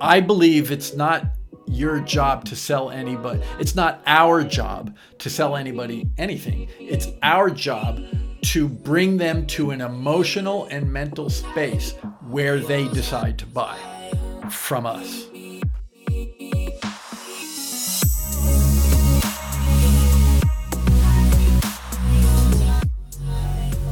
I believe it's not your job to sell anybody. It's not our job to sell anybody anything. It's our job to bring them to an emotional and mental space where they decide to buy from us.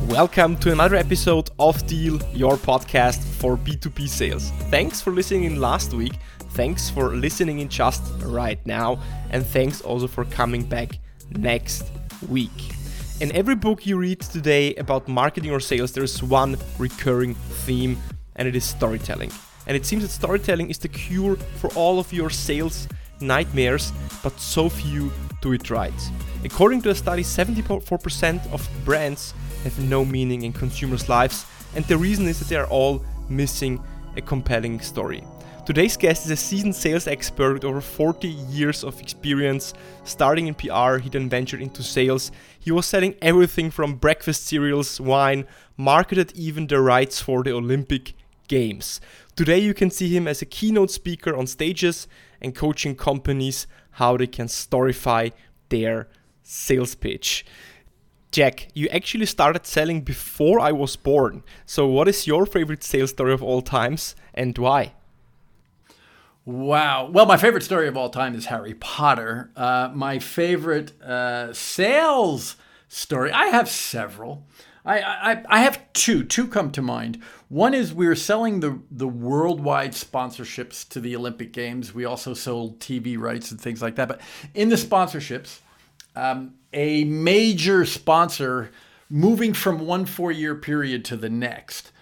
Welcome to another episode of Deal, your podcast for B2B sales. Thanks for listening in last week. Thanks for listening in just right now. And thanks also for coming back next week. In every book you read today about marketing or sales, there is one recurring theme, and it is storytelling. And it seems that storytelling is the cure for all of your sales nightmares, but so few do it right. According to a study, 74% of brands have no meaning in consumers' lives, and the reason is that they are all missing a compelling story. Today's guest is a seasoned sales expert with over 40 years of experience. Starting in PR, he then ventured into sales. He was selling everything from breakfast cereals, wine, marketed even the rights for the Olympic Games. Today, you can see him as a keynote speaker on stages and coaching companies how they can storify their sales pitch. Jack, you actually started selling before I was born. So, what is your favorite sales story of all times and why? Wow. Well, my favorite story of all time is Harry Potter. Uh, my favorite uh, sales story, I have several. I, I, I have two. Two come to mind. One is we were selling the, the worldwide sponsorships to the Olympic Games. We also sold TV rights and things like that. But in the sponsorships, um, a major sponsor moving from one four year period to the next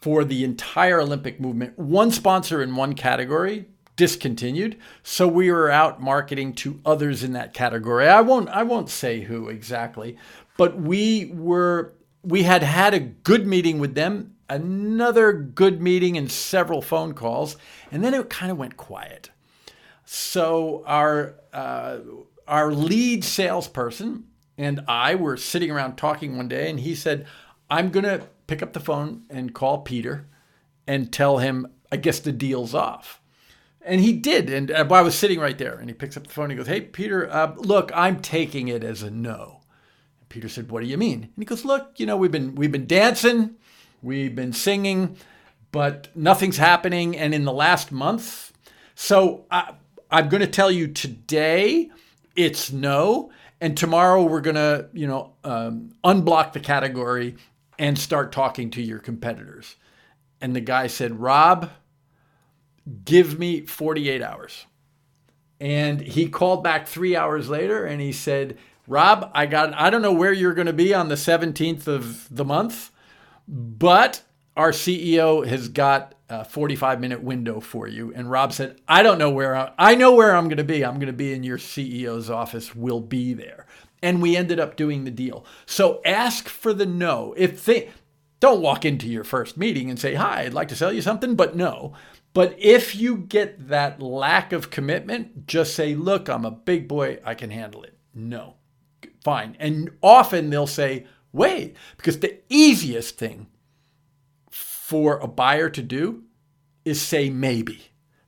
for the entire Olympic movement, one sponsor in one category discontinued. So we were out marketing to others in that category. I won't I won't say who exactly, but we were we had had a good meeting with them, another good meeting and several phone calls, and then it kind of went quiet. So our uh, our lead salesperson and I were sitting around talking one day, and he said, I'm going to pick up the phone and call Peter and tell him, I guess the deal's off. And he did. And uh, I was sitting right there, and he picks up the phone and he goes, Hey, Peter, uh, look, I'm taking it as a no. Peter said, What do you mean? And he goes, Look, you know, we've been, we've been dancing, we've been singing, but nothing's happening. And in the last month, so I, I'm going to tell you today, it's no. And tomorrow we're going to, you know, um, unblock the category and start talking to your competitors. And the guy said, Rob, give me 48 hours. And he called back three hours later and he said, Rob, I got, I don't know where you're going to be on the 17th of the month, but our CEO has got a 45 minute window for you. And Rob said, I don't know where I, I know where I'm going to be. I'm going to be in your CEO's office. We'll be there. And we ended up doing the deal. So ask for the no. If they don't walk into your first meeting and say, Hi, I'd like to sell you something, but no. But if you get that lack of commitment, just say, Look, I'm a big boy. I can handle it. No. Fine. And often they'll say, Wait, because the easiest thing for a buyer to do is say maybe.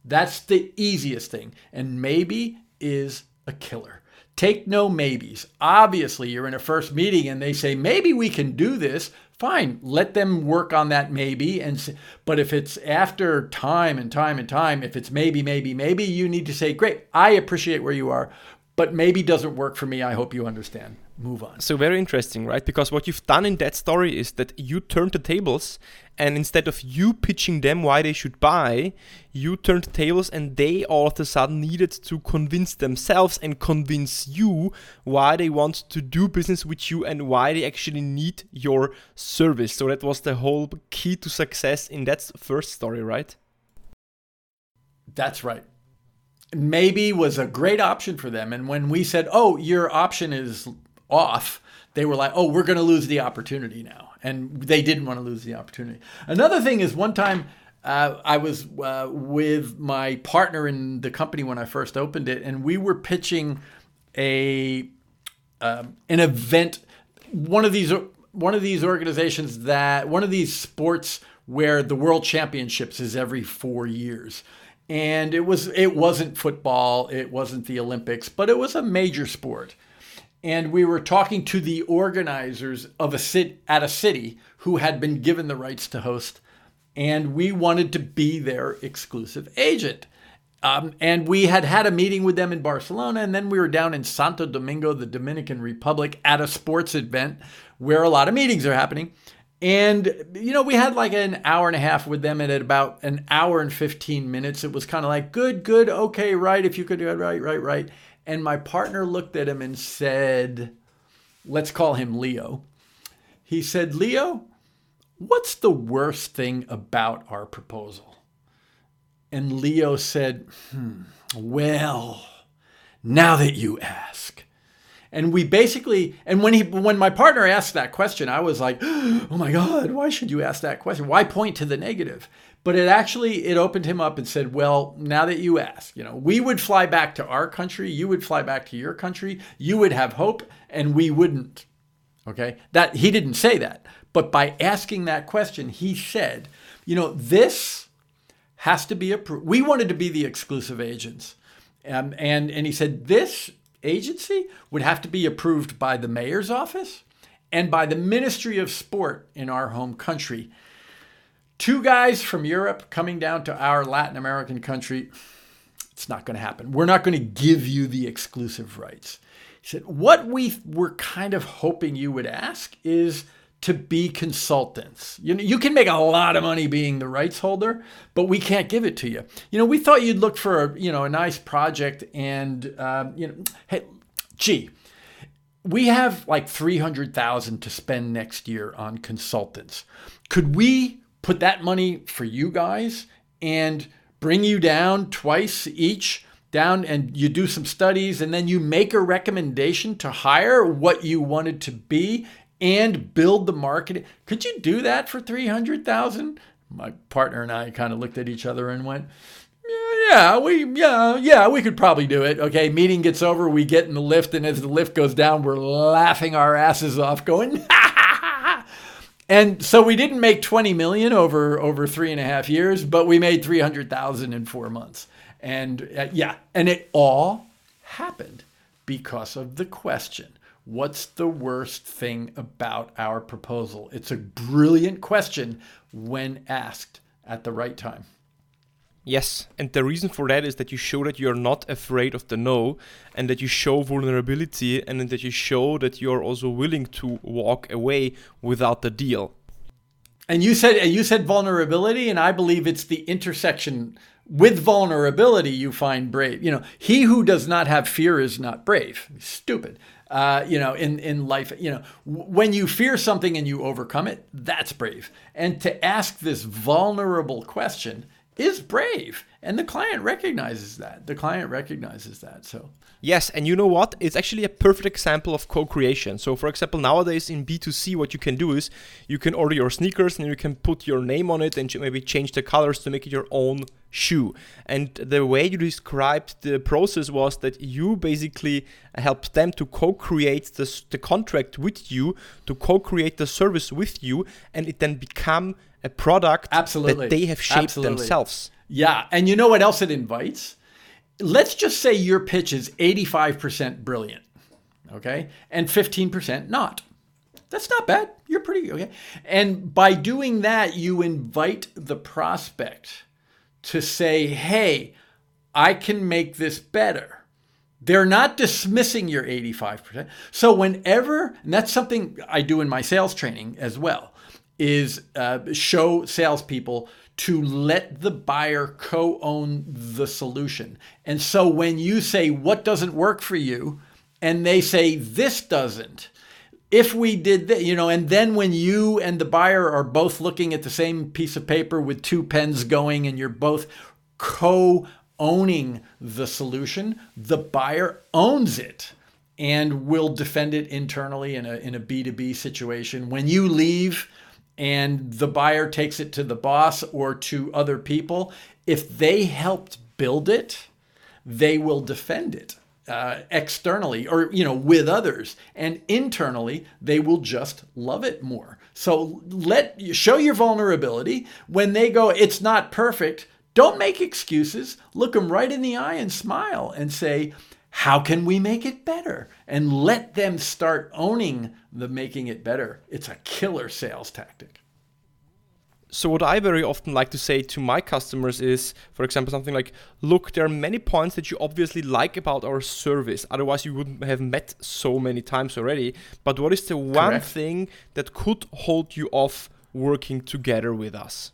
That's the easiest thing. And maybe is a killer. Take no maybes. Obviously, you're in a first meeting and they say, maybe we can do this. Fine, let them work on that maybe. And but if it's after time and time and time, if it's maybe, maybe, maybe, you need to say, great, I appreciate where you are, but maybe doesn't work for me. I hope you understand move on. So very interesting, right? Because what you've done in that story is that you turned the tables and instead of you pitching them why they should buy, you turned the tables and they all of a sudden needed to convince themselves and convince you why they want to do business with you and why they actually need your service. So that was the whole key to success in that first story, right? That's right maybe was a great option for them. And when we said, oh, your option is off, they were like, oh, we're going to lose the opportunity now. And they didn't want to lose the opportunity. Another thing is one time uh, I was uh, with my partner in the company when I first opened it, and we were pitching a uh, an event, one of these one of these organizations that one of these sports where the world championships is every four years and it was it wasn't football, it wasn't the Olympics, but it was a major sport. And we were talking to the organizers of a sit at a city who had been given the rights to host, and we wanted to be their exclusive agent. Um, and we had had a meeting with them in Barcelona, and then we were down in Santo Domingo, the Dominican Republic, at a sports event where a lot of meetings are happening. And, you know, we had like an hour and a half with them, and at about an hour and 15 minutes, it was kind of like, good, good, okay, right, if you could do it, right, right, right. And my partner looked at him and said, let's call him Leo. He said, Leo, what's the worst thing about our proposal? And Leo said, hmm, Well, now that you ask. And we basically, and when he, when my partner asked that question, I was like, "Oh my God, why should you ask that question? Why point to the negative?" But it actually it opened him up and said, "Well, now that you ask, you know, we would fly back to our country, you would fly back to your country, you would have hope, and we wouldn't." Okay, that he didn't say that, but by asking that question, he said, "You know, this." has to be approved. We wanted to be the exclusive agents. Um, and, and he said this agency would have to be approved by the mayor's office and by the Ministry of Sport in our home country. Two guys from Europe coming down to our Latin American country, it's not going to happen. We're not going to give you the exclusive rights. He said, What we were kind of hoping you would ask is to be consultants. You know, you can make a lot of money being the rights holder, but we can't give it to you. You know, we thought you'd look for a you know a nice project, and um, you know, hey, gee, we have like three hundred thousand to spend next year on consultants. Could we put that money for you guys and bring you down twice each? down and you do some studies and then you make a recommendation to hire what you wanted to be and build the market. Could you do that for 300,000? My partner and I kind of looked at each other and went, yeah, we yeah, yeah, we could probably do it. Okay, meeting gets over, we get in the lift, and as the lift goes down, we're laughing our asses off, going, ha ha ha ha. and so we didn't make 20 million over over three and a half years, but we made 300,000 in four months. And uh, yeah, and it all happened because of the question. What's the worst thing about our proposal? It's a brilliant question when asked at the right time. Yes, and the reason for that is that you show that you're not afraid of the no, and that you show vulnerability, and that you show that you're also willing to walk away without the deal. And you said you said vulnerability, and I believe it's the intersection with vulnerability you find brave. You know, he who does not have fear is not brave. Stupid. Uh, you know, in, in life, you know, when you fear something and you overcome it, that's brave. And to ask this vulnerable question is brave. And the client recognizes that. The client recognizes that. So, yes. And you know what? It's actually a perfect example of co creation. So, for example, nowadays in B2C, what you can do is you can order your sneakers and you can put your name on it and maybe change the colors to make it your own shoe. And the way you described the process was that you basically helped them to co create the the contract with you, to co create the service with you, and it then become a product Absolutely. that they have shaped Absolutely. themselves. Yeah. And you know what else it invites? Let's just say your pitch is 85% brilliant, okay? And 15% not. That's not bad. You're pretty okay. And by doing that, you invite the prospect to say, hey, I can make this better. They're not dismissing your 85%. So whenever, and that's something I do in my sales training as well, is uh, show salespeople to let the buyer co own the solution. And so when you say, What doesn't work for you? and they say, This doesn't. If we did that, you know, and then when you and the buyer are both looking at the same piece of paper with two pens going and you're both co owning the solution, the buyer owns it and will defend it internally in a, in a B2B situation. When you leave, and the buyer takes it to the boss or to other people, if they helped build it, they will defend it uh, externally or you know with others, and internally they will just love it more. So let show your vulnerability when they go. It's not perfect. Don't make excuses. Look them right in the eye and smile and say, how can we make it better? And let them start owning the making it better. It's a killer sales tactic. So what I very often like to say to my customers is, for example, something like, look, there are many points that you obviously like about our service. Otherwise, you wouldn't have met so many times already. But what is the one Correct. thing that could hold you off working together with us?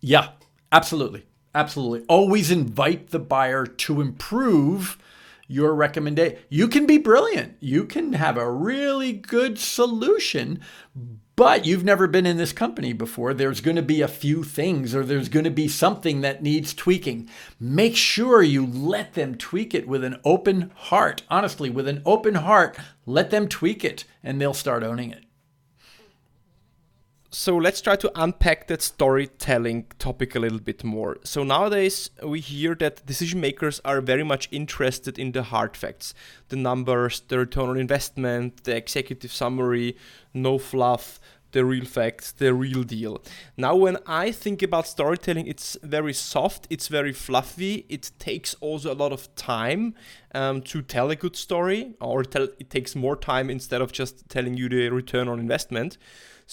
Yeah, absolutely. Absolutely. Always invite the buyer to improve your recommendation. You can be brilliant. You can have a really good solution, but you've never been in this company before, there's going to be a few things or there's going to be something that needs tweaking. Make sure you let them tweak it with an open heart. Honestly, with an open heart, let them tweak it and they'll start owning it. So let's try to unpack that storytelling topic a little bit more. So nowadays we hear that decision makers are very much interested in the hard facts, the numbers, the return on investment, the executive summary, no fluff, the real facts, the real deal. Now, when I think about storytelling, it's very soft, it's very fluffy, it takes also a lot of time um, to tell a good story, or tell, it takes more time instead of just telling you the return on investment.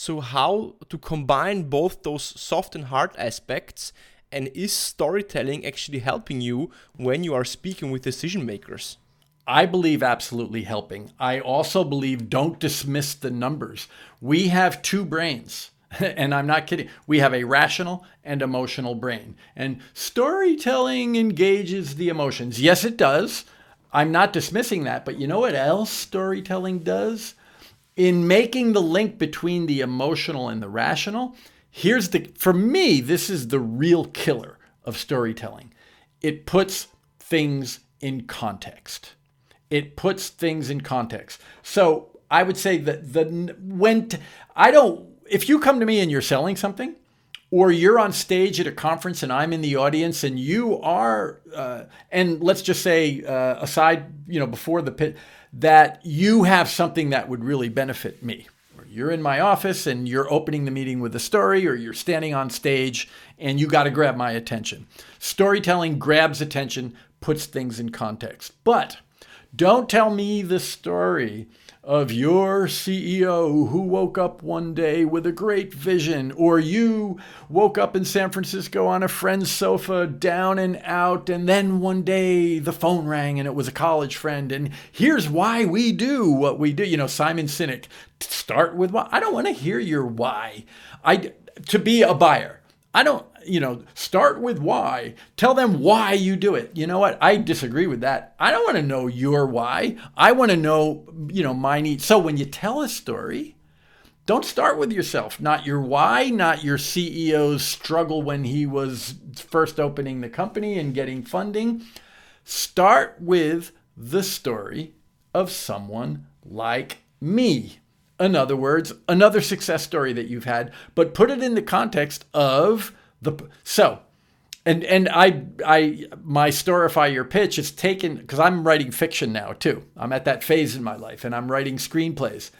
So, how to combine both those soft and hard aspects? And is storytelling actually helping you when you are speaking with decision makers? I believe absolutely helping. I also believe don't dismiss the numbers. We have two brains. and I'm not kidding. We have a rational and emotional brain. And storytelling engages the emotions. Yes, it does. I'm not dismissing that. But you know what else storytelling does? In making the link between the emotional and the rational, here's the, for me, this is the real killer of storytelling. It puts things in context it puts things in context. So I would say that the when t- I don't if you come to me and you're selling something, or you're on stage at a conference and I'm in the audience and you are, uh, and let's just say uh, aside, you know, before the pit, that you have something that would really benefit me. Or you're in my office and you're opening the meeting with a story, or you're standing on stage and you got to grab my attention. Storytelling grabs attention, puts things in context. But don't tell me the story of your CEO who woke up one day with a great vision, or you woke up in San Francisco on a friend's sofa, down and out, and then one day the phone rang and it was a college friend, and here's why we do what we do. You know, Simon Sinek, start with why. I don't want to hear your why. I to be a buyer. I don't you know, start with why. Tell them why you do it. You know what? I disagree with that. I don't want to know your why. I want to know, you know, my needs. So when you tell a story, don't start with yourself, not your why, not your CEO's struggle when he was first opening the company and getting funding. Start with the story of someone like me. In other words, another success story that you've had, but put it in the context of the so and and I I my storify your pitch is taken because I'm writing fiction now too. I'm at that phase in my life and I'm writing screenplays.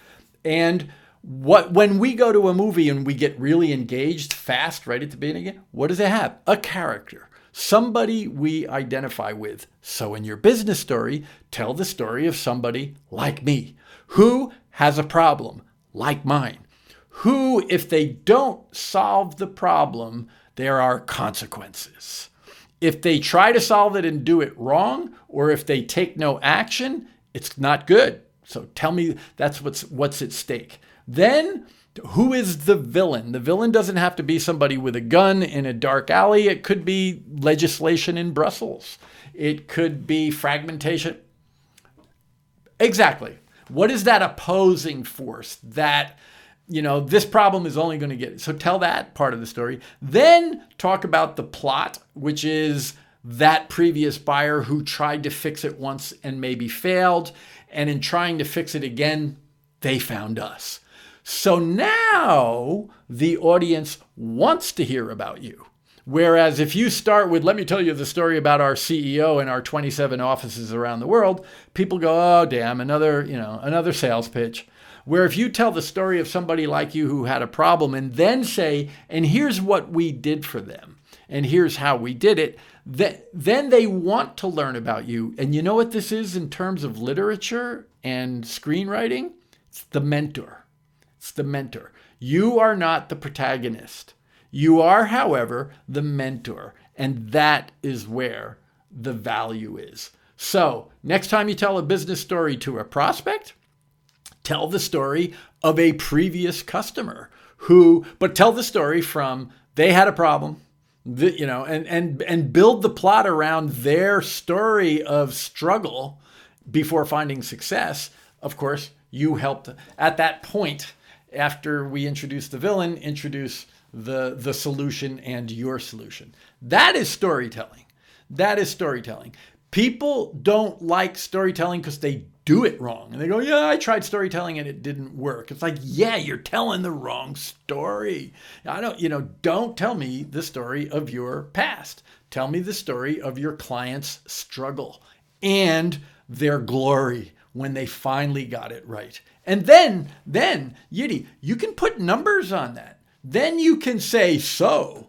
And what when we go to a movie and we get really engaged fast right at the beginning, what does it have? A character. Somebody we identify with. So in your business story, tell the story of somebody like me who has a problem like mine. Who if they don't solve the problem, there are consequences. If they try to solve it and do it wrong, or if they take no action, it's not good. So tell me that's what's what's at stake. Then who is the villain? The villain doesn't have to be somebody with a gun in a dark alley. It could be legislation in Brussels. It could be fragmentation. Exactly. What is that opposing force that you know, this problem is only going to get. So tell that part of the story. Then talk about the plot, which is that previous buyer who tried to fix it once and maybe failed. And in trying to fix it again, they found us. So now the audience wants to hear about you. Whereas if you start with, let me tell you the story about our CEO and our 27 offices around the world, people go, oh, damn, another, you know, another sales pitch. Where if you tell the story of somebody like you who had a problem and then say, and here's what we did for them, and here's how we did it, then they want to learn about you. And you know what this is in terms of literature and screenwriting? It's the mentor. It's the mentor. You are not the protagonist. You are, however, the mentor. And that is where the value is. So, next time you tell a business story to a prospect, tell the story of a previous customer who, but tell the story from they had a problem, you know, and and and build the plot around their story of struggle before finding success. Of course, you helped at that point after we introduce the villain, introduce the the solution and your solution. That is storytelling. That is storytelling. People don't like storytelling because they do it wrong. And they go, Yeah, I tried storytelling and it didn't work. It's like, Yeah, you're telling the wrong story. I don't, you know, don't tell me the story of your past. Tell me the story of your client's struggle and their glory when they finally got it right. And then, then, Yiddy, you can put numbers on that. Then you can say, so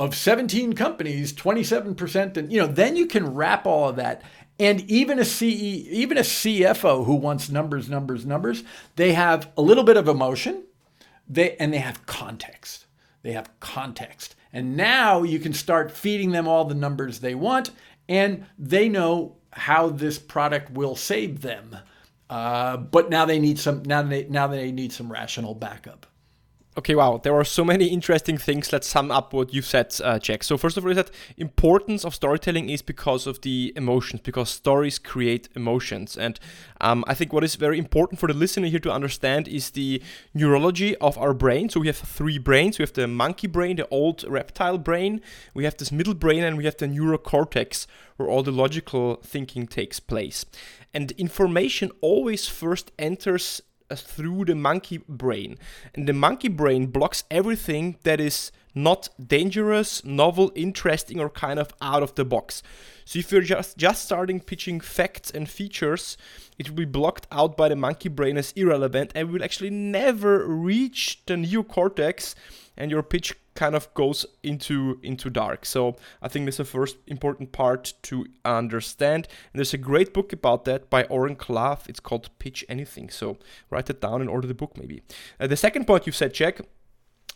of 17 companies, 27%, and you know, then you can wrap all of that. And even a CE, even a CFO who wants numbers, numbers, numbers, they have a little bit of emotion, they and they have context. They have context. And now you can start feeding them all the numbers they want, and they know how this product will save them. Uh, but now they need some now they now they need some rational backup. Okay, wow, there are so many interesting things. Let's sum up what you said, uh, Jack. So first of all, is that importance of storytelling is because of the emotions, because stories create emotions, and um, I think what is very important for the listener here to understand is the neurology of our brain. So we have three brains. We have the monkey brain, the old reptile brain. We have this middle brain, and we have the neocortex, where all the logical thinking takes place. And information always first enters through the monkey brain. And the monkey brain blocks everything that is not dangerous, novel, interesting, or kind of out of the box. So if you're just, just starting pitching facts and features, it will be blocked out by the monkey brain as irrelevant and will actually never reach the neocortex and your pitch kind of goes into into dark. So I think that's the first important part to understand. And there's a great book about that by Oren Klaff. It's called Pitch Anything. So write it down and order the book maybe. Uh, the second point you said, Jack,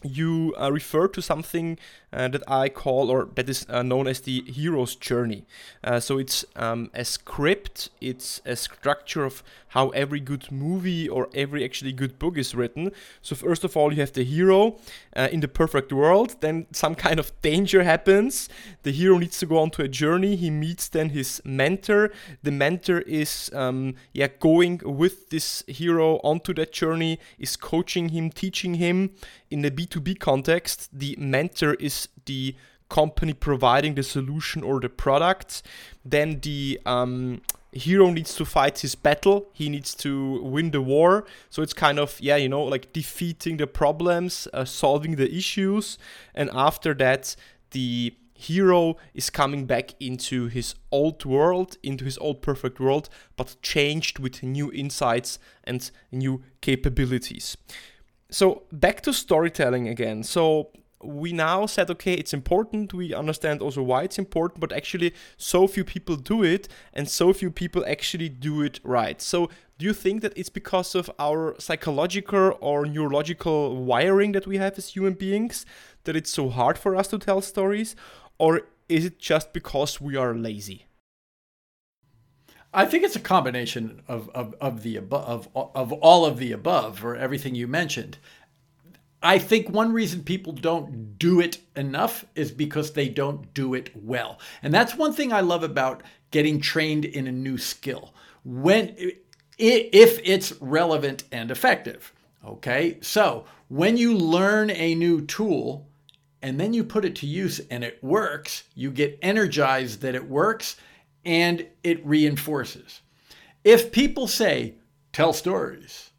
you uh, refer to something uh, that I call, or that is uh, known as the hero's journey. Uh, so it's um, a script, it's a structure of how every good movie or every actually good book is written. So, first of all, you have the hero uh, in the perfect world, then some kind of danger happens. The hero needs to go on to a journey. He meets then his mentor. The mentor is, um, yeah, going with this hero onto that journey, is coaching him, teaching him in the B2B context, the mentor is the company providing the solution or the product. Then the um, hero needs to fight his battle. He needs to win the war. So it's kind of, yeah, you know, like defeating the problems, uh, solving the issues. And after that, the hero is coming back into his old world, into his old perfect world, but changed with new insights and new capabilities. So back to storytelling again. So we now said, okay, it's important. We understand also why it's important, but actually, so few people do it, and so few people actually do it right. So, do you think that it's because of our psychological or neurological wiring that we have as human beings that it's so hard for us to tell stories? Or is it just because we are lazy? I think it's a combination of, of, of the above of, of all of the above or everything you mentioned. I think one reason people don't do it enough is because they don't do it well. And that's one thing I love about getting trained in a new skill. When if it's relevant and effective. Okay? So, when you learn a new tool and then you put it to use and it works, you get energized that it works and it reinforces. If people say, tell stories,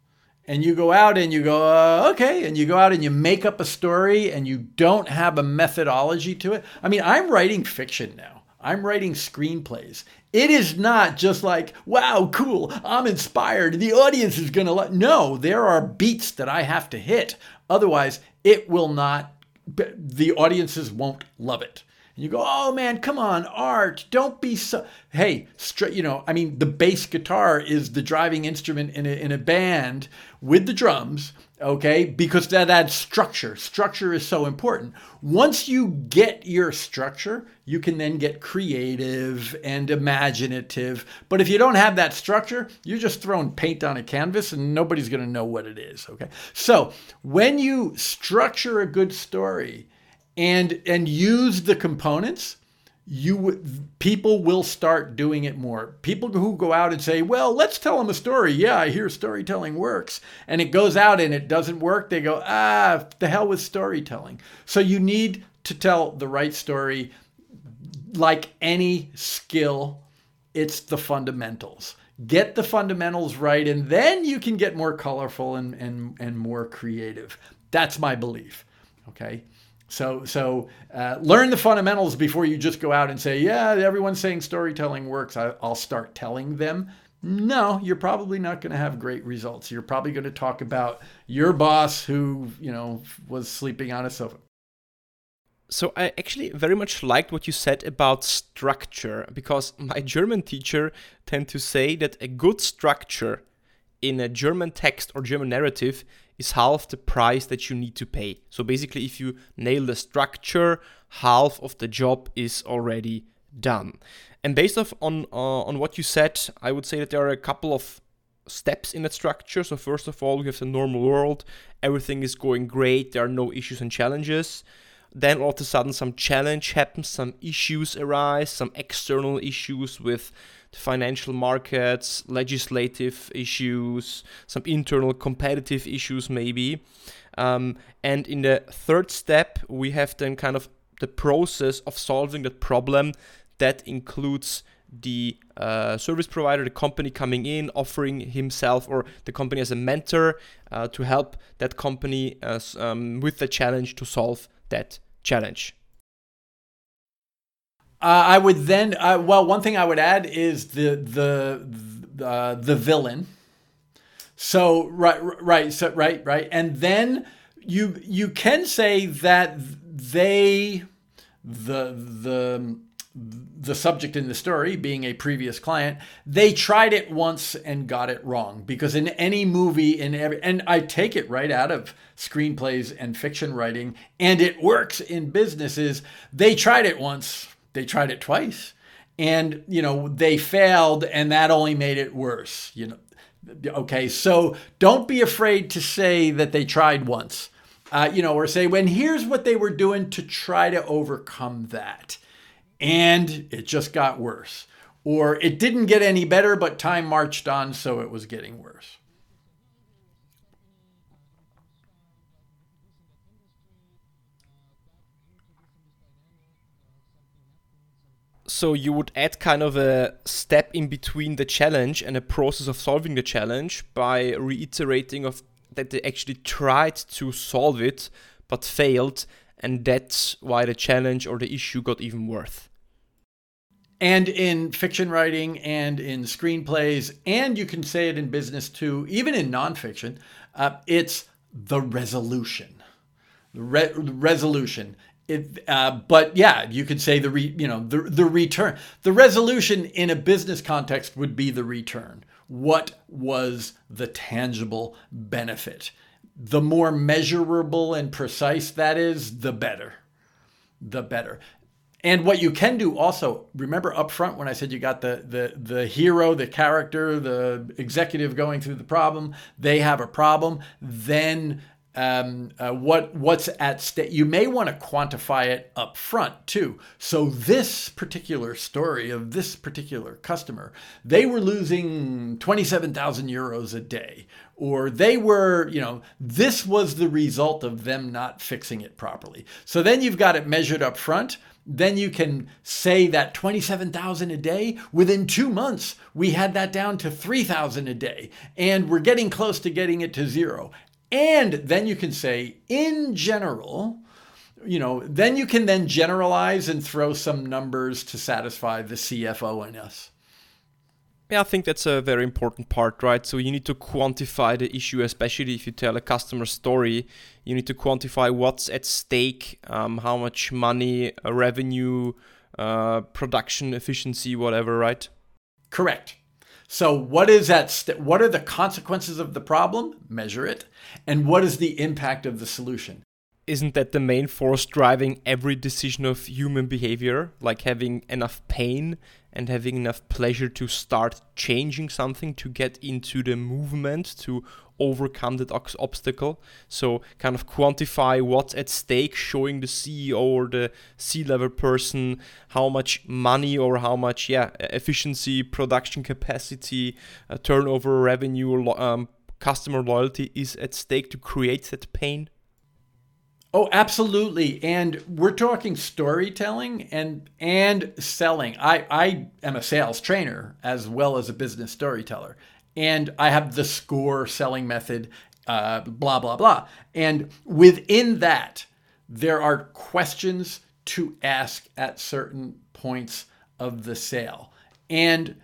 and you go out and you go, uh, okay, and you go out and you make up a story and you don't have a methodology to it. I mean, I'm writing fiction now. I'm writing screenplays. It is not just like, wow, cool, I'm inspired, the audience is to let. No, there are beats that I have to hit. Otherwise, it will not, the audiences won't love it. And you go, "Oh man, come on, art, don't be so." Hey, str- you know, I mean, the bass guitar is the driving instrument in a in a band with the drums, okay? Because that adds structure. Structure is so important. Once you get your structure, you can then get creative and imaginative. But if you don't have that structure, you're just throwing paint on a canvas and nobody's going to know what it is, okay? So, when you structure a good story, and and use the components you people will start doing it more. People who go out and say well let's tell them a story. Yeah i hear storytelling works. And it goes out and it doesn't work they go ah the hell with storytelling. So you need to tell the right story. Like any skill it's the fundamentals. Get the fundamentals right and then you can get more colorful and and, and more creative. That's my belief okay so, so uh, learn the fundamentals before you just go out and say, "Yeah, everyone's saying storytelling works. I, will start telling them." No, you're probably not going to have great results. You're probably going to talk about your boss who, you know, was sleeping on a sofa. So I actually very much liked what you said about structure because my German teacher tend to say that a good structure in a German text or German narrative is half the price that you need to pay. So basically, if you nail the structure, half of the job is already done. And based off on uh, on what you said, I would say that there are a couple of steps in that structure. So first of all, we have the normal world. Everything is going great. There are no issues and challenges. Then all of a sudden, some challenge happens, some issues arise, some external issues with financial markets, legislative issues, some internal competitive issues, maybe. Um, and in the third step, we have then kind of the process of solving that problem that includes the uh, service provider, the company coming in, offering himself or the company as a mentor uh, to help that company as, um, with the challenge to solve that challenge. Uh, I would then, uh, well, one thing I would add is the the uh, the villain. So right, right, so right, right, and then you you can say that they the the the subject in the story being a previous client they tried it once and got it wrong because in any movie in every and i take it right out of screenplays and fiction writing and it works in businesses they tried it once they tried it twice and, you know, they failed and that only made it worse, you know. Okay, so don't be afraid to say that they tried once. Uh, you know, or say, when here's what they were doing to try to overcome that. And it just got worse. Or it didn't get any better, but time marched on, so it was getting worse. So you would add kind of a step in between the challenge and a process of solving the challenge by reiterating of that they actually tried to solve it but failed and that's why the challenge or the issue got even worse. And in fiction writing and in screenplays and you can say it in business too even in nonfiction uh, it's the resolution. The re- resolution it, uh, but yeah, you could say the re, you know the the return, the resolution in a business context would be the return. What was the tangible benefit? The more measurable and precise that is, the better. The better. And what you can do also, remember up front when I said you got the the the hero, the character, the executive going through the problem, they have a problem, then um, uh, what what's at stake. You may want to quantify it up front too. So this particular story of this particular customer, they were losing twenty seven thousand euros a day, or they were, you know, this was the result of them not fixing it properly. So then you've got it measured up front then you can say that 27,000 a day within 2 months we had that down to 3,000 a day and we're getting close to getting it to zero and then you can say, in general, you know, then you can then generalize and throw some numbers to satisfy the CFO in us. Yeah, I think that's a very important part, right? So you need to quantify the issue, especially if you tell a customer story. You need to quantify what's at stake, um, how much money, uh, revenue, uh, production efficiency, whatever, right? Correct. So what is that? St- what are the consequences of the problem? Measure it. And what is the impact of the solution? isn't that the main force driving every decision of human behavior? Like having enough pain and having enough pleasure to start changing something, to get into the movement, to overcome that obstacle. So, kind of quantify what's at stake, showing the CEO or the C level person how much money or how much, yeah, efficiency, production capacity, uh, turnover, revenue, um, customer loyalty is at stake to create that pain Oh, absolutely. And we're talking storytelling and and selling. I, I am a sales trainer as well as a business storyteller. And I have the score selling method, uh, blah, blah, blah. And within that, there are questions to ask at certain points of the sale. And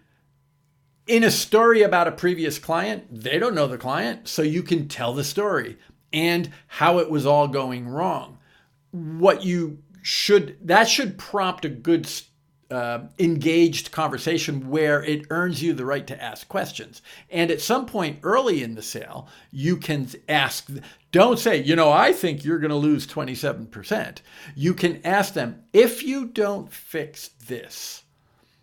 in a story about a previous client, they don't know the client, so you can tell the story and how it was all going wrong. What you should, that should prompt a good uh, engaged conversation where it earns you the right to ask questions. And at some point early in the sale, you can ask, don't say, you know, I think you're going to lose 27%. You can ask them, if you don't fix this,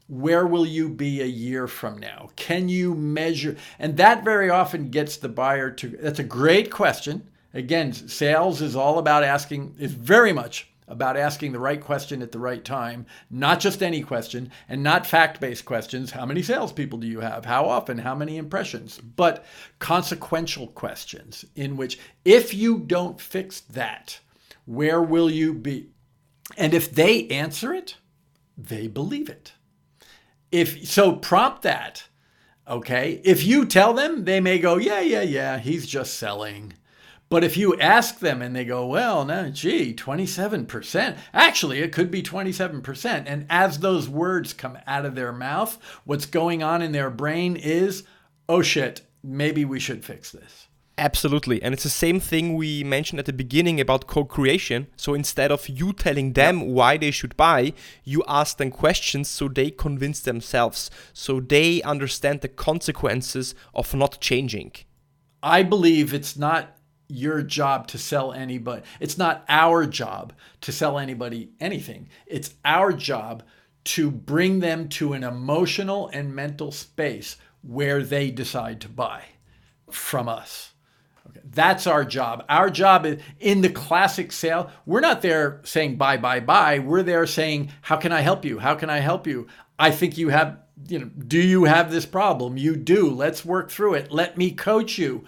where will you be a year from now? Can you measure? And that very often gets the buyer to, that's a great question. Again, sales is all about asking, is very much about asking the right question at the right time, not just any question and not fact based questions. How many salespeople do you have? How often? How many impressions? But consequential questions in which, if you don't fix that, where will you be? And if they answer it, they believe it. If so, prompt that. Okay. If you tell them, they may go, yeah, yeah, yeah, he's just selling. But if you ask them and they go, well, no, gee, 27%, actually, it could be 27%. And as those words come out of their mouth, what's going on in their brain is, oh shit, maybe we should fix this. Absolutely. And it's the same thing we mentioned at the beginning about co creation. So instead of you telling them yep. why they should buy, you ask them questions so they convince themselves, so they understand the consequences of not changing. I believe it's not your job to sell anybody. It's not our job to sell anybody anything. It's our job to bring them to an emotional and mental space where they decide to buy from us. Okay. That's our job. Our job is in the classic sale. We're not there saying buy, buy, buy. We're there saying, how can I help you? How can I help you? I think you have, you know, do you have this problem? You do. Let's work through it. Let me coach you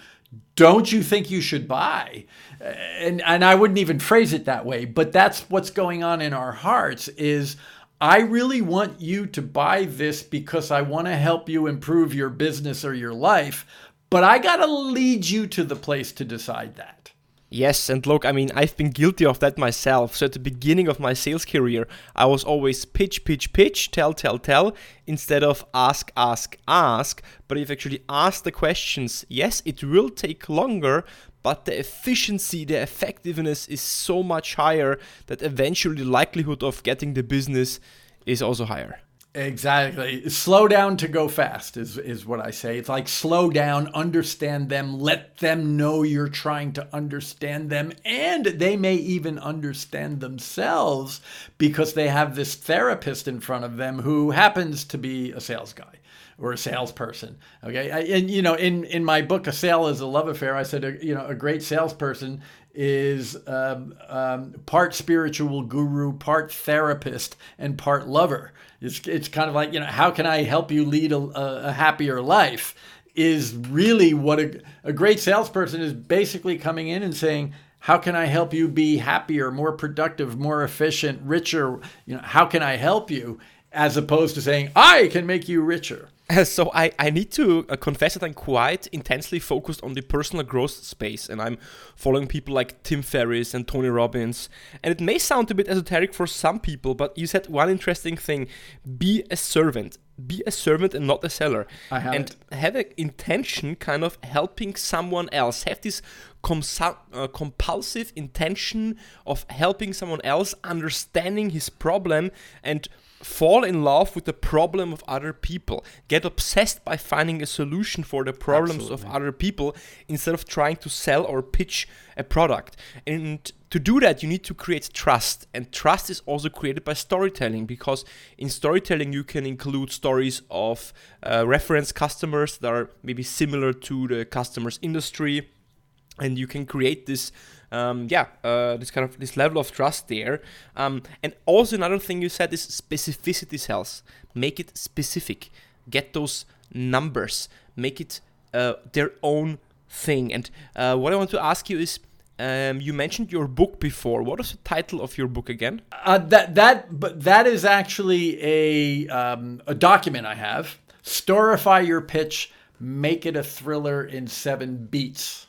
don't you think you should buy? And and I wouldn't even phrase it that way but that's what's going on in our hearts is I really want you to buy this because I want to help you improve your business or your life but I got to lead you to the place to decide that Yes, and look, I mean, I've been guilty of that myself. So at the beginning of my sales career, I was always pitch, pitch, pitch, tell, tell, tell, instead of ask, ask, ask. But if you actually ask the questions, yes, it will take longer, but the efficiency, the effectiveness is so much higher that eventually the likelihood of getting the business is also higher. Exactly. Slow down to go fast is, is what I say. It's like slow down, understand them, let them know you're trying to understand them, and they may even understand themselves because they have this therapist in front of them who happens to be a sales guy or a salesperson. Okay, and you know, in in my book, "A Sale Is a Love Affair," I said, uh, you know, a great salesperson is um, um, part spiritual guru, part therapist, and part lover. It's, it's kind of like, you know, how can I help you lead a, a happier life? Is really what a, a great salesperson is basically coming in and saying, how can I help you be happier, more productive, more efficient, richer? You know, how can I help you? as opposed to saying, I can make you richer. So I, I need to uh, confess that I'm quite intensely focused on the personal growth space and I'm following people like Tim Ferriss and Tony Robbins. And it may sound a bit esoteric for some people, but you said one interesting thing be a servant. Be a servant and not a seller. I have and have an intention kind of helping someone else. Have this uh, compulsive intention of helping someone else, understanding his problem and fall in love with the problem of other people get obsessed by finding a solution for the problems Absolutely. of other people instead of trying to sell or pitch a product. And to do that you need to create trust. And trust is also created by storytelling because in storytelling you can include stories of uh, reference customers that are maybe similar to the customer's industry. And you can create this um, yeah uh, this kind of this level of trust there. Um, and also another thing you said is specificity sells make it specific. Get those numbers. Make it uh, their own thing. And uh, what i want to ask you is um, you mentioned your book before. What is the title of your book again? Uh, that that but that is actually a um, a document I have. Storify your pitch. Make it a thriller in seven beats.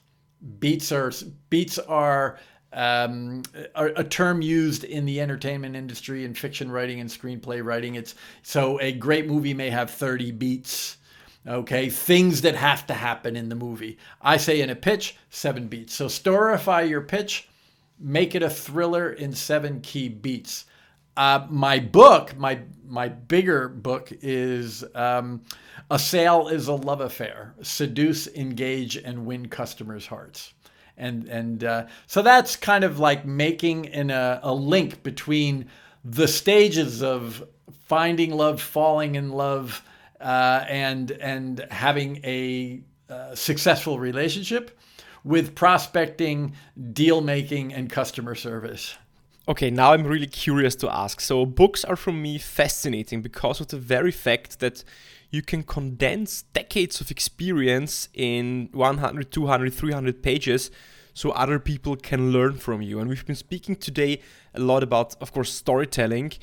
Beats are beats are. Um, a, a term used in the entertainment industry in fiction writing and screenplay writing. It's so a great movie may have 30 beats. Okay, things that have to happen in the movie. I say in a pitch, seven beats. So storify your pitch, make it a thriller in seven key beats. Uh, my book, my my bigger book is um, a sale is a love affair. Seduce, engage, and win customers' hearts. And and uh, so that's kind of like making an, a, a link between the stages of finding love, falling in love, uh, and and having a uh, successful relationship with prospecting, deal making, and customer service. Okay, now I'm really curious to ask. So, books are for me fascinating because of the very fact that you can condense decades of experience in 100, 200, 300 pages so other people can learn from you. And we've been speaking today a lot about, of course, storytelling.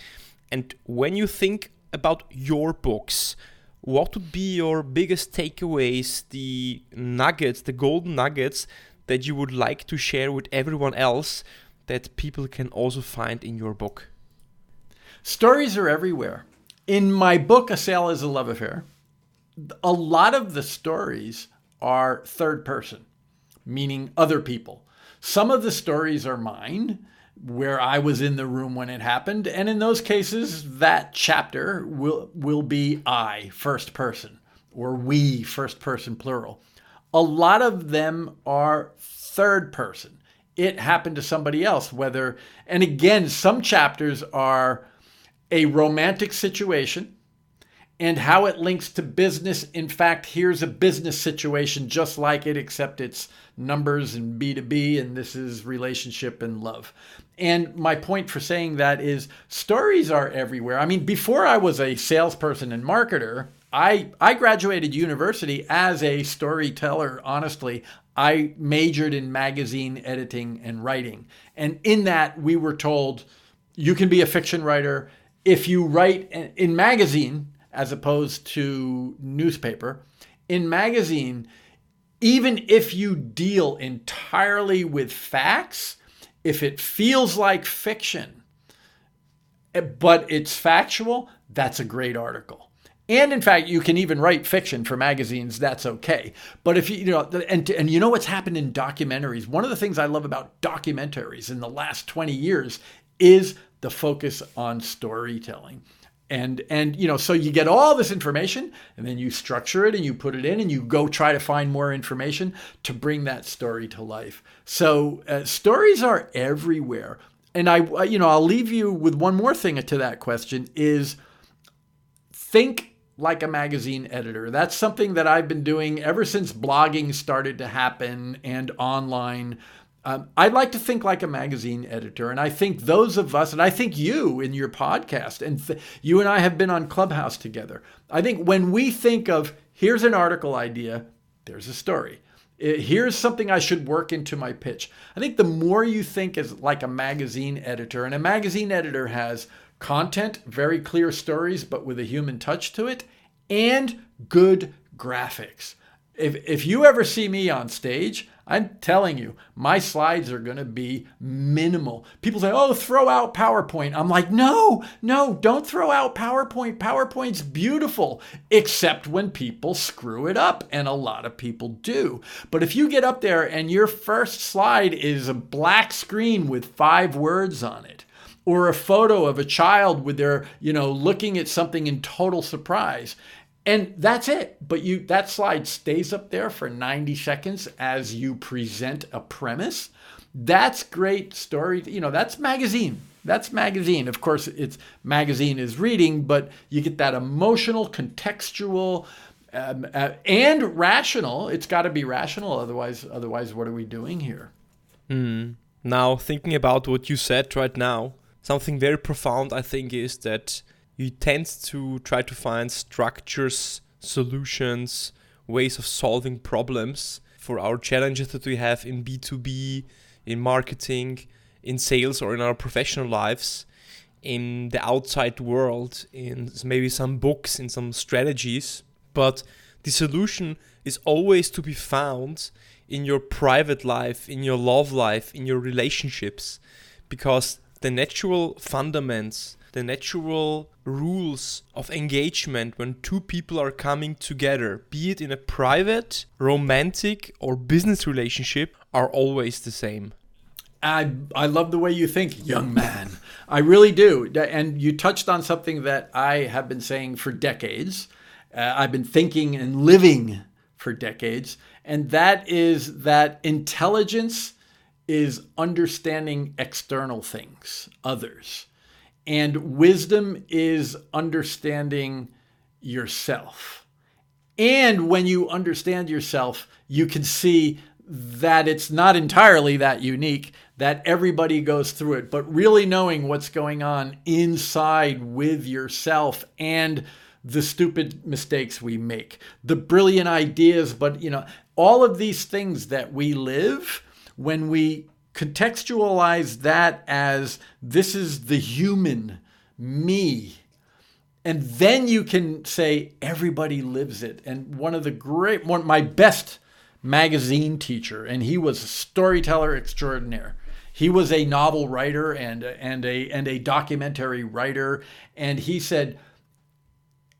And when you think about your books, what would be your biggest takeaways, the nuggets, the golden nuggets that you would like to share with everyone else that people can also find in your book? Stories are everywhere. In my book, A Sale is a Love Affair, a lot of the stories are third person, meaning other people. Some of the stories are mine, where I was in the room when it happened, and in those cases, that chapter will will be I, first person, or we, first person plural. A lot of them are third person. It happened to somebody else, whether, and again, some chapters are a romantic situation and how it links to business. In fact, here's a business situation just like it, except it's numbers and B2B, and this is relationship and love. And my point for saying that is stories are everywhere. I mean, before I was a salesperson and marketer, I, I graduated university as a storyteller, honestly. I majored in magazine editing and writing. And in that, we were told you can be a fiction writer if you write in magazine as opposed to newspaper. In magazine, even if you deal entirely with facts, if it feels like fiction, eh, but it's factual, that's a great article. And in fact, you can even write fiction for magazines. That's okay. But if you, you know, and, and you know what's happened in documentaries? One of the things I love about documentaries in the last 20 years is the focus on storytelling. And, and you know so you get all this information and then you structure it and you put it in and you go try to find more information to bring that story to life so uh, stories are everywhere and i you know i'll leave you with one more thing to that question is think like a magazine editor. That's something that I've been doing ever since blogging started to happen and online. Um, I'd like to think like a magazine editor. And I think those of us, and I think you in your podcast, and th- you and I have been on Clubhouse together. I think when we think of here's an article idea, there's a story. Here's something I should work into my pitch. I think the more you think as like a magazine editor, and a magazine editor has content, very clear stories, but with a human touch to it, and good graphics. If, if you ever see me on stage, I'm telling you, my slides are going to be minimal. People say, oh, throw out PowerPoint. I'm like, no, no, don't throw out PowerPoint. PowerPoint's beautiful, except when people screw it up, and a lot of people do. But if you get up there and your first slide is a black screen with five words on it, or a photo of a child with their, you know, looking at something in total surprise, and that's it. But you that slide stays up there for 90 seconds as you present a premise. That's great story. You know, that's magazine. That's magazine. Of course, it's magazine is reading, but you get that emotional, contextual, um, uh, and rational. It's got to be rational. Otherwise, otherwise, what are we doing here? Mm. Now, thinking about what you said right now, something very profound, I think, is that you tend to try to find structures, solutions, ways of solving problems for our challenges that we have in B2B, in marketing, in sales, or in our professional lives, in the outside world, in maybe some books, in some strategies. But the solution is always to be found in your private life, in your love life, in your relationships, because the natural fundaments the natural rules of engagement when two people are coming together, be it in a private, romantic, or business relationship, are always the same. I, I love the way you think, young man. I really do. And you touched on something that I have been saying for decades. Uh, I've been thinking and living for decades. And that is that intelligence is understanding external things, others. And wisdom is understanding yourself. And when you understand yourself, you can see that it's not entirely that unique, that everybody goes through it, but really knowing what's going on inside with yourself and the stupid mistakes we make, the brilliant ideas, but you know, all of these things that we live when we contextualize that as this is the human, me. And then you can say everybody lives it. And one of the great, one my best magazine teacher, and he was a storyteller extraordinaire. He was a novel writer and and a and a documentary writer, and he said,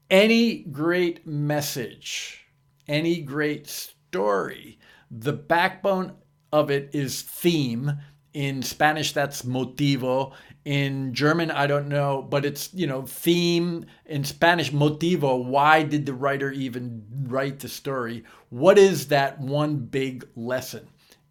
any great message, any great story, the backbone of it is theme. In Spanish, that's motivo. In German, I don't know, but it's, you know, theme. In Spanish, motivo. Why did the writer even write the story? What is that one big lesson?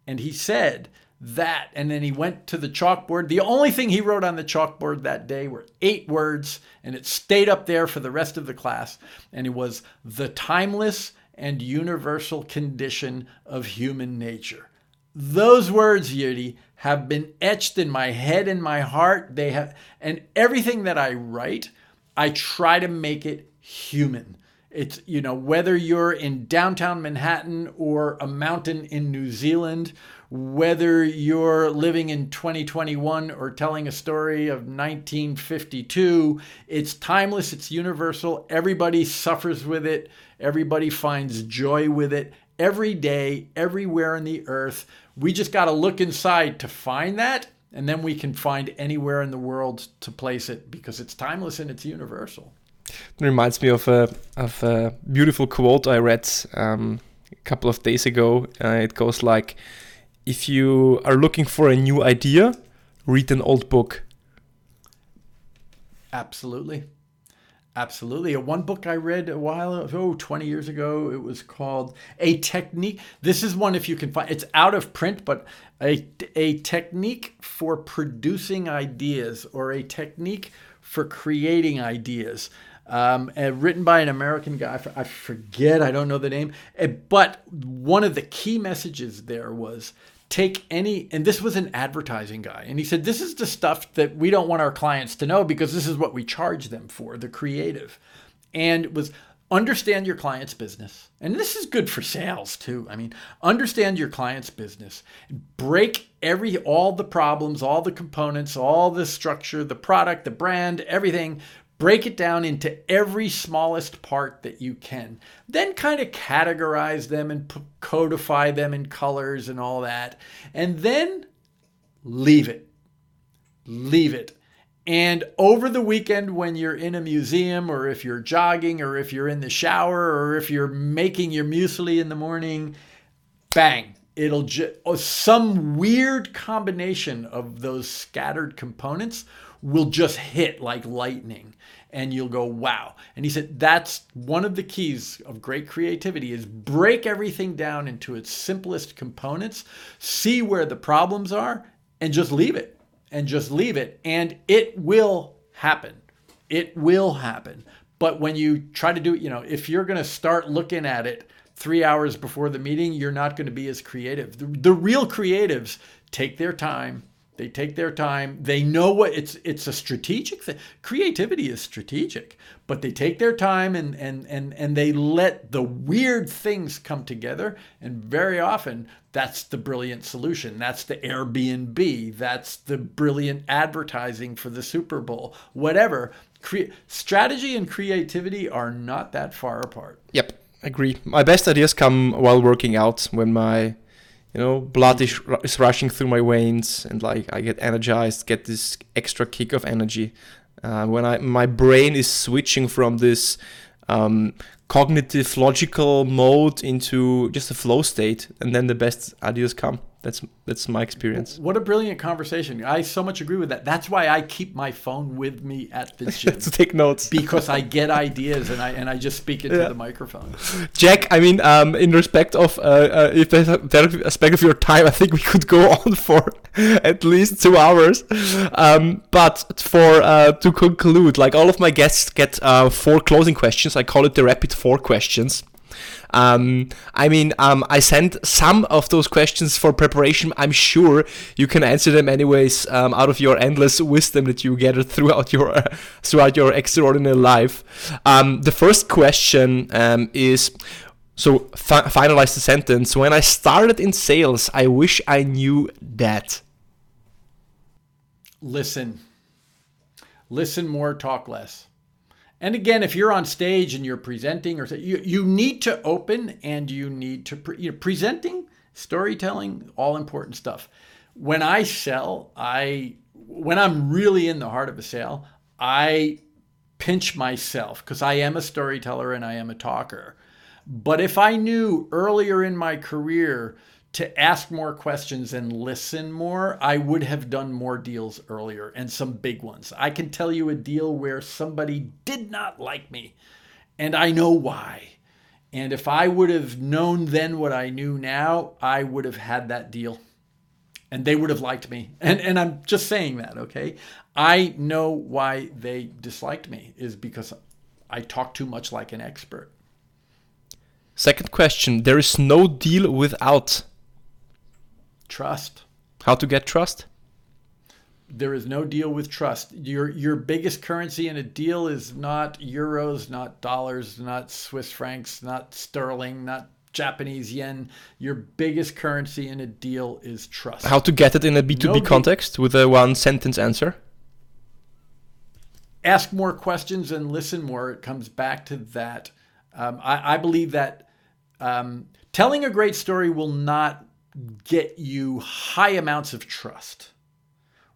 And he said that. And then he went to the chalkboard. The only thing he wrote on the chalkboard that day were eight words, and it stayed up there for the rest of the class. And it was the timeless and universal condition of human nature. Those words, Yuri, have been etched in my head and my heart. They have, and everything that I write, I try to make it human. It's, you know, whether you're in downtown Manhattan or a mountain in New Zealand, whether you're living in 2021 or telling a story of 1952, it's timeless, it's universal. Everybody suffers with it, everybody finds joy with it, every day, everywhere in the earth. We just got to look inside to find that, and then we can find anywhere in the world to place it because it's timeless and it's universal. It reminds me of a, of a beautiful quote I read um, a couple of days ago. Uh, it goes like, if you are looking for a new idea, read an old book. Absolutely. Absolutely. One book I read a while ago, 20 years ago, it was called A Technique. This is one, if you can find it's out of print, but a, a technique for producing ideas or a technique for creating ideas. Um, written by an American guy. I forget, I don't know the name. Eh, but one of the key messages there was take any and this was an advertising guy and he said this is the stuff that we don't want our clients to know because this is what we charge them for the creative and it was understand your client's business. And this is good for sales too. I mean, understand your client's business. Break every all the problems, all the components, all the structure, the product, the brand, everything. Break it down into every smallest part that you can. Then kind of categorize them and codify them in colors and all that. And then leave it. Leave it and over the weekend, when you're in a museum, or if you're jogging, or if you're in the shower, or if you're making your muesli in the morning, bang, it'll just oh, uh, some weird combination of those scattered components will just hit like lightning and you'll go wow and he said that's one of the keys of great creativity is break everything down into its simplest components see where the problems are and just leave it and just leave it, and it will happen. It will happen. But when you try to do it, you know, if you're going to start looking at it three hours before the meeting, you're not going to be as creative. The, the real creatives take their time. They take their time. They know what it's it's a strategic thing. Creativity is strategic, but they take their time and and and and they let the weird things come together. And very often that's the brilliant solution. That's the Airbnb. That's the brilliant advertising for the Super Bowl. Whatever. Cre- strategy and creativity are not that far apart. Yep, agree. My best ideas come while working out when my you know blood is, is rushing through my veins and like I get energized, get this extra kick of energy. Uh, when I my brain is switching from this um, cognitive logical mode into just a flow state and then the best ideas come that's that's my experience. What a brilliant conversation. I so much agree with that. That's why i keep my phone with me at the gym. To take notes. Because i get ideas and i and i just speak into yeah. the microphone. Jack i mean um, in respect of uh, uh, if there's a aspect of your time i think we could go on for at least two hours. Um, but for uh, to conclude like all of my guests get uh, four closing questions. I call it the rapid four questions um, I mean, um, I sent some of those questions for preparation. I'm sure you can answer them anyways um, out of your endless wisdom that you gather throughout your throughout your extraordinary life. Um, the first question um, is. So fi- finalize the sentence. When I started in sales, I wish I knew that. Listen. Listen more, talk less. And again, if you're on stage and you're presenting, or you, you need to open and you need to pre, you know, presenting, storytelling, all important stuff. When I sell, I when I'm really in the heart of a sale, I pinch myself because I am a storyteller and I am a talker. But if I knew earlier in my career to ask more questions and listen more, I would have done more deals earlier and some big ones. I can tell you a deal where somebody did not like me and I know why. And if I would have known then what I knew now, I would have had that deal. And they would have liked me. And and I'm just saying that, okay? I know why they disliked me is because I talk too much like an expert. Second question, there is no deal without Trust. How to get trust? There is no deal with trust. Your your biggest currency in a deal is not euros, not dollars, not Swiss francs, not sterling, not Japanese yen. Your biggest currency in a deal is trust. How to get it in a B2B no context with a one sentence answer? Ask more questions and listen more. It comes back to that. Um, I, I, believe that um, telling a great story will not get you high amounts of trust.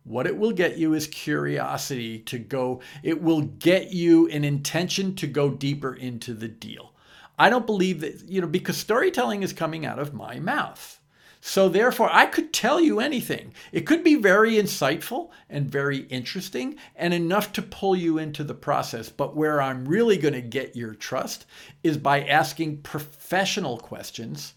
What it will get you is curiosity to go, it will get you an intention to go deeper into the deal. I don't believe that, you know, because storytelling is coming out of my mouth. So therefore, I could tell you anything. It could be very insightful and very interesting and enough to pull you into the process. But where I'm really going to get your trust is by asking professional questions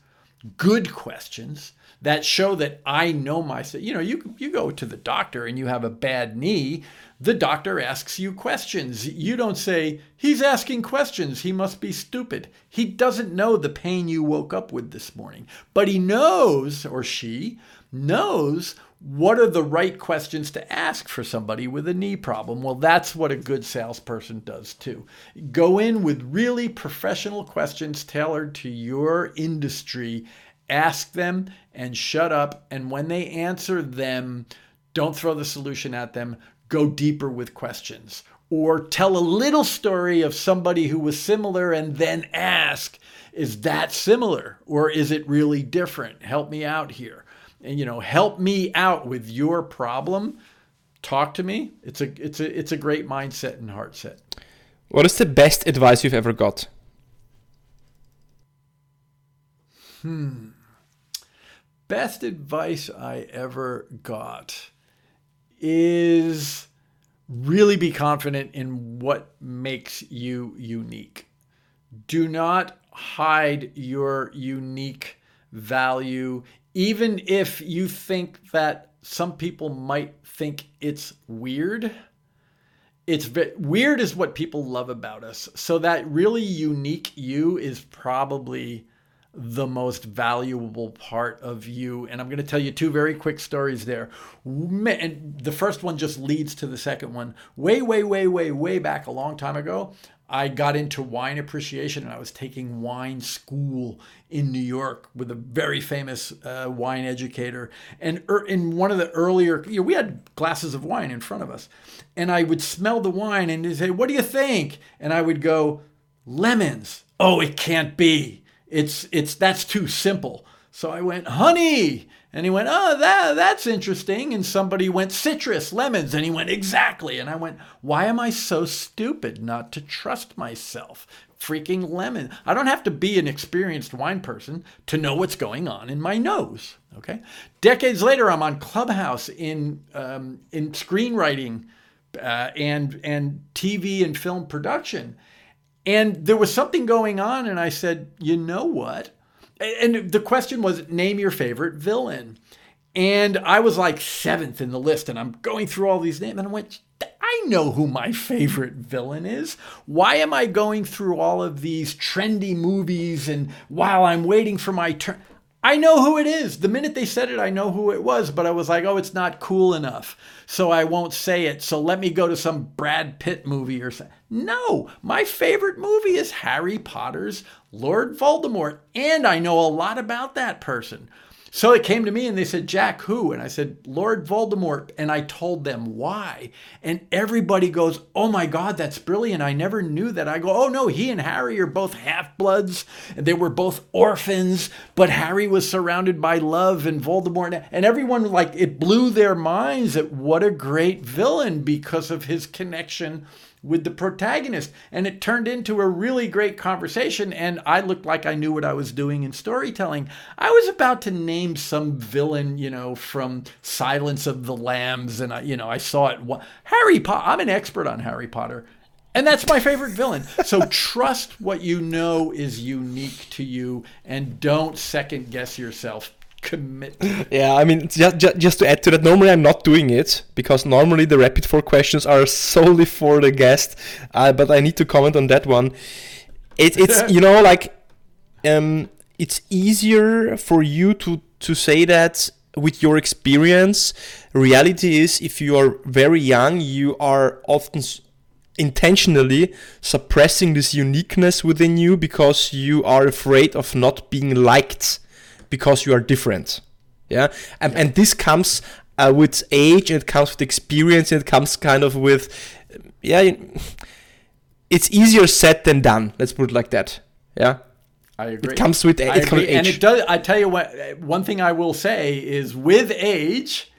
good questions that show that I know myself. You know, you you go to the doctor and you have a bad knee, the doctor asks you questions. You don't say, "He's asking questions, he must be stupid." He doesn't know the pain you woke up with this morning, but he knows or she knows what are the right questions to ask for somebody with a knee problem? Well, that's what a good salesperson does too. Go in with really professional questions tailored to your industry, ask them and shut up. And when they answer them, don't throw the solution at them, go deeper with questions. Or tell a little story of somebody who was similar and then ask, is that similar or is it really different? Help me out here you know help me out with your problem. Talk to me. It's a it's a it's a great mindset and heart set. What is the best advice you've ever got? Hmm. Best advice i ever got is really be confident in what makes you unique. Do not hide your unique value even if you think that some people might think it's weird, it's weird is what people love about us. So that really unique you is probably the most valuable part of you. And I'm going to tell you two very quick stories there. And the first one just leads to the second one. Way, way, way, way, way back a long time ago, I got into wine appreciation and I was taking wine school in New York with a very famous uh, wine educator. And er, in one of the earlier, you know, we had glasses of wine in front of us. And I would smell the wine and he'd say, What do you think? And I would go, Lemons. Oh, it can't be. It's, it's, that's too simple. So I went, Honey. And he went, Oh, that, that's interesting. And somebody went, Citrus, lemons. And he went, Exactly. And I went, Why am I so stupid not to trust myself? Freaking lemon. I don't have to be an experienced wine person to know what's going on in my nose. Okay. Decades later, I'm on Clubhouse in, um, in screenwriting uh, and, and TV and film production. And there was something going on. And I said, You know what? And the question was name your favorite villain. And I was like seventh in the list, and I'm going through all these names, and I went, I know who my favorite villain is. Why am I going through all of these trendy movies and while I'm waiting for my turn? I know who it is. The minute they said it, I know who it was, but I was like, oh, it's not cool enough. So I won't say it. So let me go to some Brad Pitt movie or something. No, my favorite movie is Harry Potter's Lord Voldemort. And I know a lot about that person. So it came to me and they said, Jack, who? And I said, Lord Voldemort. And I told them why. And everybody goes, Oh my God, that's brilliant. I never knew that. I go, Oh no, he and Harry are both half bloods. And they were both orphans, but Harry was surrounded by love and Voldemort. And everyone, like, it blew their minds at what a great villain because of his connection with the protagonist. And it turned into a really great conversation. And I looked like I knew what I was doing in storytelling. I was about to name some villain, you know, from Silence of the Lambs. And I, you know, I saw it. Harry Potter. I'm an expert on Harry Potter. And that's my favorite villain. So trust what you know is unique to you and don't second guess yourself Yeah, I mean, just, just, just to add to that, normally I'm not doing it because normally the rapid four questions are solely for the guest. Uh, but I need to comment on that one. It, it's you know like um, it's easier for you to to say that with your experience. Reality is, if you are very young, you are often intentionally suppressing this uniqueness within you because you are afraid of not being liked because you are different. Yeah, and, and this comes uh, with age, and it comes with experience, and it comes kind of with, yeah, it's easier said than done. Let's put it like that. Yeah. I agree. It comes with, it comes with age. And it does. I tell you what. One thing I will say is, with age,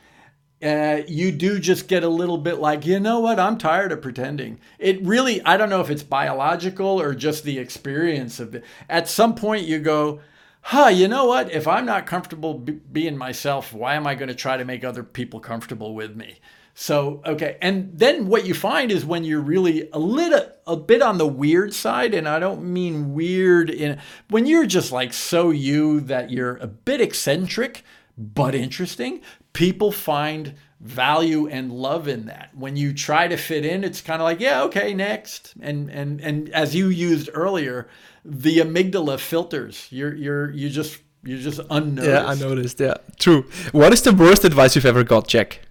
uh, you do just get a little bit like, you know what? I'm tired of pretending. It really. I don't know if it's biological or just the experience of it. At some point, you go, huh, you know what? If I'm not comfortable b- being myself, why am I going to try to make other people comfortable with me? So, okay. And then what you find is when you're really a little, a bit on the weird side, and I don't mean weird in, when you're just like so you that you're a bit eccentric, but interesting, people find value and love in that. When you try to fit in, it's kind of like, yeah, okay, next. And, and, and as you used earlier, the amygdala filters. You're you're you just You're just unnoticed. Yeah, I noticed. Yeah, true. What is the worst advice you've ever got, Jack?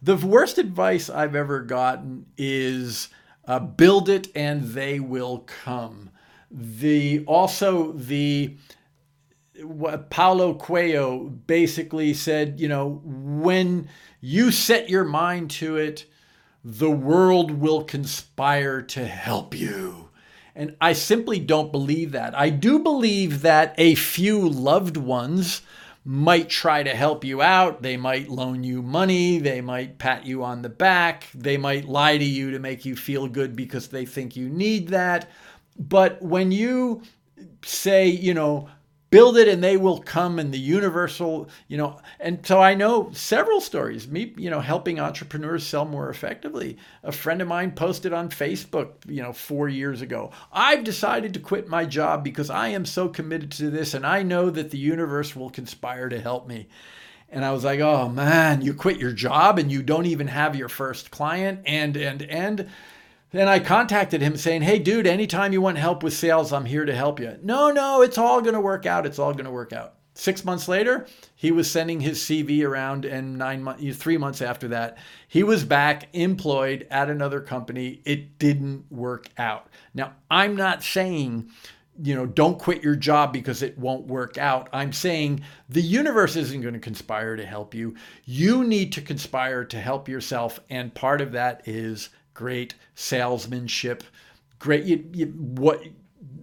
The worst advice I've ever gotten is uh, build it and they will come. The also the what Paulo Coelho basically said, you know, when you set your mind to it, the world will conspire to help you. And I simply don't believe that. I do believe that a few loved ones might try to help you out. They might loan you money. They might pat you on the back. They might lie to you to make you feel good because they think you need that. But when you say, you know, build it and they will come and the universal you know and so i know several stories me you know helping entrepreneurs sell more effectively. A friend of mine posted on facebook you know 4 years ago i've decided to quit my job because i am so committed to this and i know that the universe will conspire to help me. And i was like oh man you quit your job and you don't even have your first client and and and then I contacted him saying, Hey, dude, anytime you want help with sales, I'm here to help you. No, no, it's all going to work out. It's all going to work out. Six months later, he was sending his CV around, and nine months, three months after that, he was back employed at another company. It didn't work out. Now, I'm not saying, you know, don't quit your job because it won't work out. I'm saying the universe isn't going to conspire to help you. You need to conspire to help yourself. And part of that is great salesmanship, great you, you, what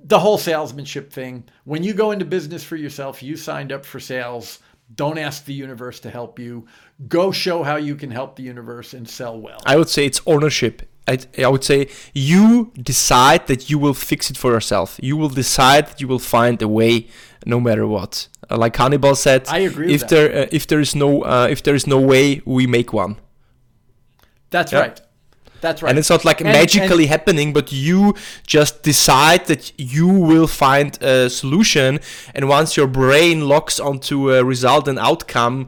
the whole salesmanship thing. When you go into business for yourself, you signed up for sales. Don't ask the universe to help you. Go show how you can help the universe and sell well. I would say it's ownership. I, I would say you decide that you will fix it for yourself. You will decide that you will find a way, no matter what. Uh, like Hannibal said, I agree. If there uh, if there is no uh, if there is no way, we make one. That's right. That's right. And it's not like and, magically and happening, but you just decide that you will find a solution. And once your brain locks onto a result and outcome,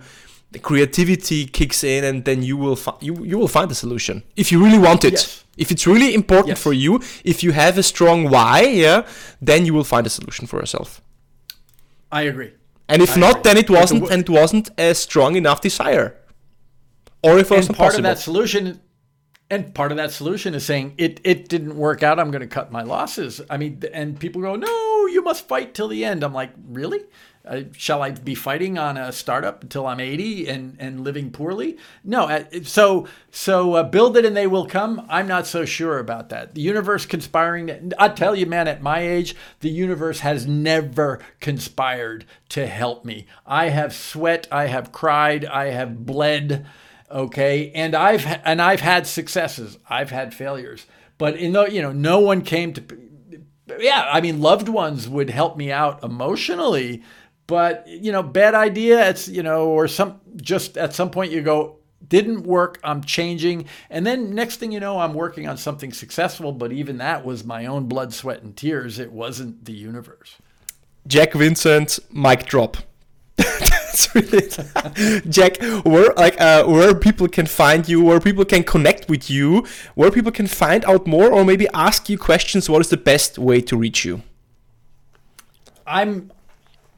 the creativity kicks in, and then you will fi- you you will find a solution if you really want it. Yes. If it's really important yes. for you, if you have a strong why, yeah, then you will find a solution for yourself. I agree. And if I not, agree. then it wasn't, and it wasn't a strong enough desire, or if it wasn't part possible. of that solution and part of that solution is saying it it didn't work out. I'm going to cut my losses. I mean, and people go, no, you must fight till the end. I'm like, really? Uh, shall I be fighting on a startup until I'm 80 and, and living poorly? No. Uh, so so uh, build it and they will come. I'm not so sure about that. The universe conspiring. I tell you, man, at my age, the universe has never conspired to help me. I have sweat. I have cried. I have bled okay? And i've and i've had successes. I've had failures. But in the you know no one came to yeah i mean loved ones would help me out emotionally but you know bad idea it's you know or some just at some point you go didn't work i'm changing. And then next thing you know i'm working on something successful but even that was my own blood sweat and tears. It wasn't the universe. Jack vincent mic drop really Jack. Where like uh, where people can find you, where people can connect with you, where people can find out more, or maybe ask you questions. What is the best way to reach you? I'm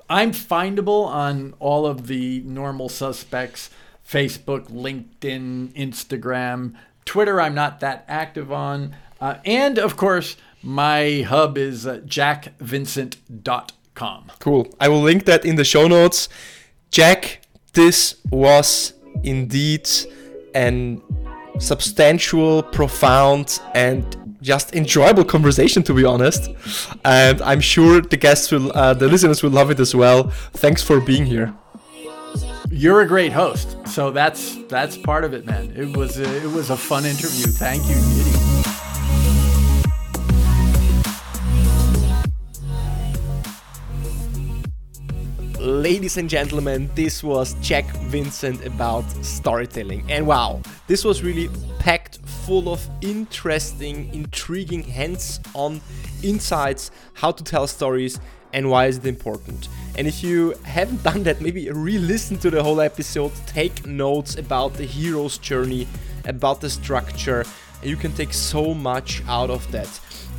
I'm findable on all of the normal suspects: Facebook, LinkedIn, Instagram, Twitter. I'm not that active on, uh, and of course, my hub is uh, jackvincent.com. Cool. I will link that in the show notes. Jack, this was indeed an substantial, profound, and just enjoyable conversation, to be honest. And I'm sure the guests will, uh, the listeners will love it as well. Thanks for being here. You're a great host, so that's that's part of it, man. It was a, it was a fun interview. Thank you. Ladies and gentlemen, this was Jack Vincent about storytelling. And wow, this was really packed full of interesting, intriguing, hands on insights how to tell stories and why is it important. And if you haven't done that, maybe re listen to the whole episode, take notes about the hero's journey, about the structure, you can take so much out of that.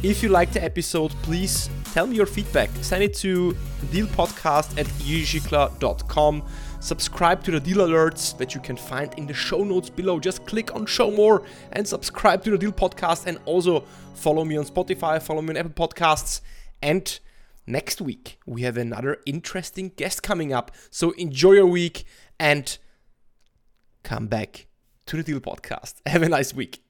If you liked the episode, please tell me your feedback. Send it to dealpodcast at jirzhikla.com. Subscribe to the deal alerts that you can find in the show notes below. Just click on show more and subscribe to the deal podcast and also follow me on Spotify, follow me on Apple Podcasts. And next week we have another interesting guest coming up. So enjoy your week and come back to the deal podcast. Have a nice week.